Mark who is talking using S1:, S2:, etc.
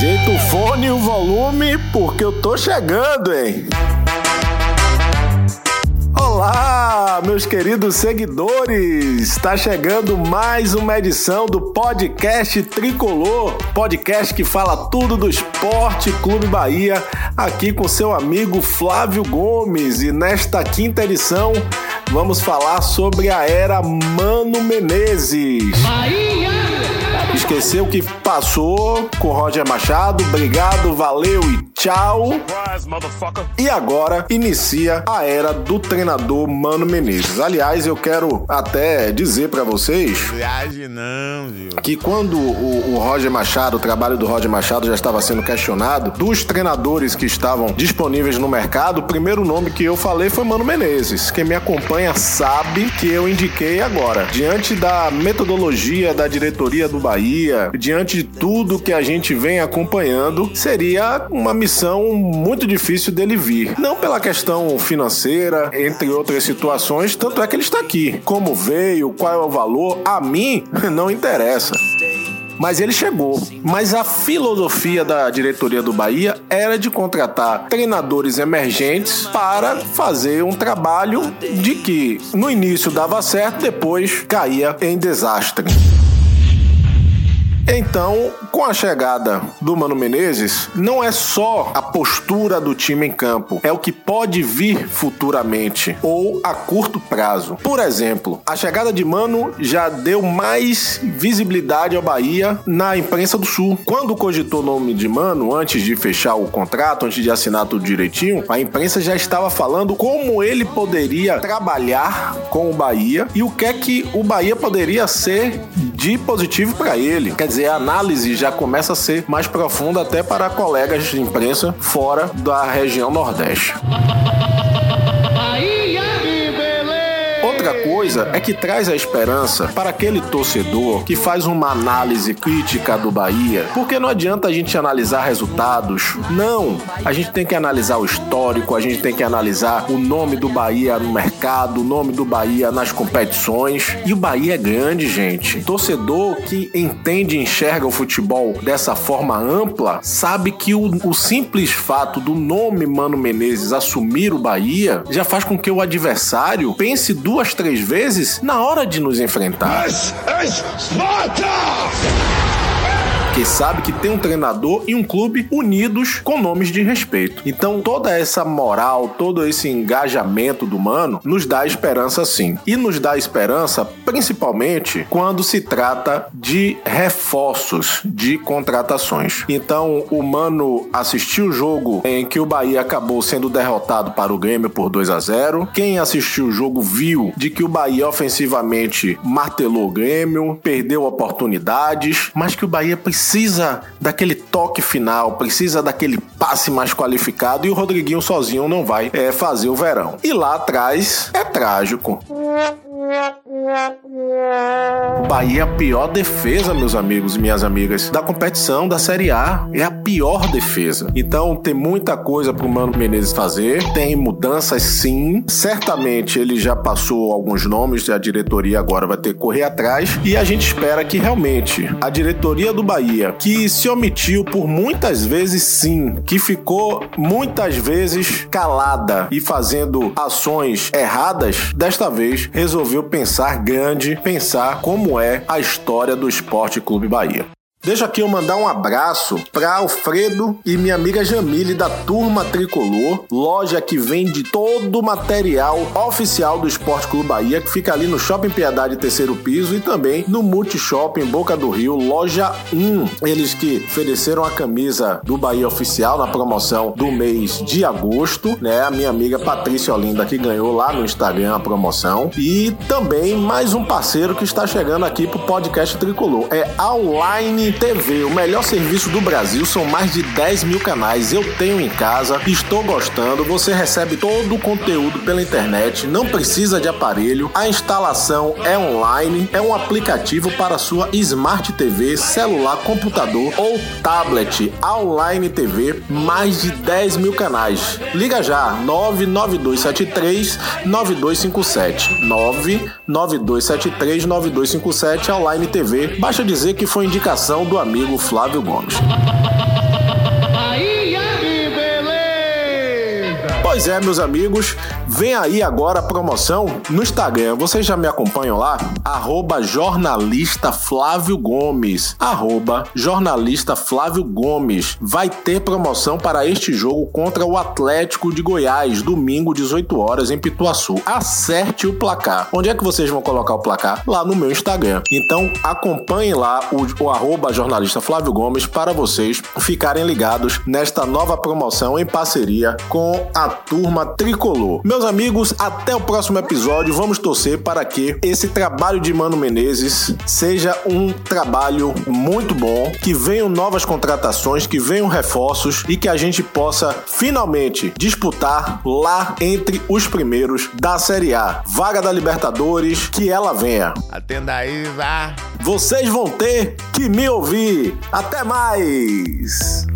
S1: Ajeita o fone e o volume, porque eu tô chegando, hein? Olá, meus queridos seguidores! Está chegando mais uma edição do podcast Tricolor, podcast que fala tudo do Esporte Clube Bahia, aqui com seu amigo Flávio Gomes. E nesta quinta edição, vamos falar sobre a era Mano Menezes. Bahia! Esqueceu que passou com Roger Machado. Obrigado, valeu e tchau. E agora inicia a era do treinador Mano Menezes. Aliás, eu quero até dizer para vocês
S2: Viagem não, viu?
S1: que quando o, o, Roger Machado, o trabalho do Roger Machado já estava sendo questionado, dos treinadores que estavam disponíveis no mercado, o primeiro nome que eu falei foi Mano Menezes. Quem me acompanha sabe que eu indiquei agora. Diante da metodologia da diretoria do Bahia, diante de tudo que a gente vem acompanhando, seria uma missão muito difícil dele vir. Não pela questão financeira, entre outras situações, tanto é que ele está aqui. Como veio, qual é o valor, a mim não interessa mas ele chegou. Mas a filosofia da diretoria do Bahia era de contratar treinadores emergentes para fazer um trabalho de que no início dava certo, depois caía em desastre. Então, com a chegada do Mano Menezes, não é só a postura do time em campo, é o que pode vir futuramente ou a curto prazo. Por exemplo, a chegada de Mano já deu mais visibilidade ao Bahia na imprensa do Sul. Quando cogitou o nome de Mano, antes de fechar o contrato, antes de assinar tudo direitinho, a imprensa já estava falando como ele poderia trabalhar com o Bahia e o que é que o Bahia poderia ser de positivo para ele. Quer dizer, a análise já começa a ser mais profunda até para colegas de imprensa fora da região Nordeste. Outra coisa é que traz a esperança para aquele torcedor que faz uma análise crítica do Bahia, porque não adianta a gente analisar resultados. Não, a gente tem que analisar o histórico, a gente tem que analisar o nome do Bahia no mercado, o nome do Bahia nas competições. E o Bahia é grande, gente. Torcedor que entende e enxerga o futebol dessa forma ampla, sabe que o, o simples fato do nome Mano Menezes assumir o Bahia já faz com que o adversário pense duas, três vezes na hora de nos enfrentar. Porque sabe que tem um treinador e um clube unidos com nomes de respeito. Então, toda essa moral, todo esse engajamento do mano nos dá esperança sim. E nos dá esperança principalmente quando se trata de reforços, de contratações. Então, o mano assistiu o jogo em que o Bahia acabou sendo derrotado para o Grêmio por 2 a 0. Quem assistiu o jogo viu de que o Bahia ofensivamente martelou o Grêmio, perdeu oportunidades, mas que o Bahia precisa precisa daquele toque final, precisa daquele passe mais qualificado e o Rodriguinho sozinho não vai é, fazer o verão. E lá atrás é trágico. Bahia é a pior defesa, meus amigos e minhas amigas, da competição da Série A. É a pior defesa. Então tem muita coisa pro Mano Menezes fazer, tem mudanças sim. Certamente ele já passou alguns nomes, a diretoria agora vai ter que correr atrás. E a gente espera que realmente a diretoria do Bahia, que se omitiu por muitas vezes sim, que ficou muitas vezes calada e fazendo ações erradas, desta vez resolveu pensar grande, pensar como é a história do Esporte Clube Bahia. Deixa aqui eu mandar um abraço para Alfredo e minha amiga Jamile da Turma Tricolor, loja que vende todo o material oficial do Esporte Clube Bahia, que fica ali no Shopping Piedade Terceiro Piso e também no Multishopping Boca do Rio, loja 1. Eles que ofereceram a camisa do Bahia Oficial na promoção do mês de agosto, né? A minha amiga Patrícia Olinda que ganhou lá no Instagram a promoção. E também mais um parceiro que está chegando aqui pro podcast Tricolor. É Online TV, o melhor serviço do Brasil, são mais de 10 mil canais. Eu tenho em casa, estou gostando. Você recebe todo o conteúdo pela internet, não precisa de aparelho. A instalação é online, é um aplicativo para sua Smart TV, celular, computador ou tablet. Online TV, mais de 10 mil canais. Liga já, 99273 9257. 99273 9257 Online TV. Basta dizer que foi indicação do amigo Flávio Gomes. Pois é, meus amigos, vem aí agora a promoção no Instagram. Vocês já me acompanham lá? Arroba jornalista Flávio Gomes. Arroba jornalista Flávio Gomes. Vai ter promoção para este jogo contra o Atlético de Goiás, domingo, 18 horas, em Pituaçu. Acerte o placar. Onde é que vocês vão colocar o placar? Lá no meu Instagram. Então acompanhem lá o, o arroba jornalista Flávio Gomes para vocês ficarem ligados nesta nova promoção em parceria com a turma tricolor. Meus amigos, até o próximo episódio. Vamos torcer para que esse trabalho de Mano Menezes seja um trabalho muito bom, que venham novas contratações, que venham reforços e que a gente possa finalmente disputar lá entre os primeiros da Série A. Vaga da Libertadores, que ela venha.
S2: Atenda aí, vá.
S1: Vocês vão ter que me ouvir. Até mais!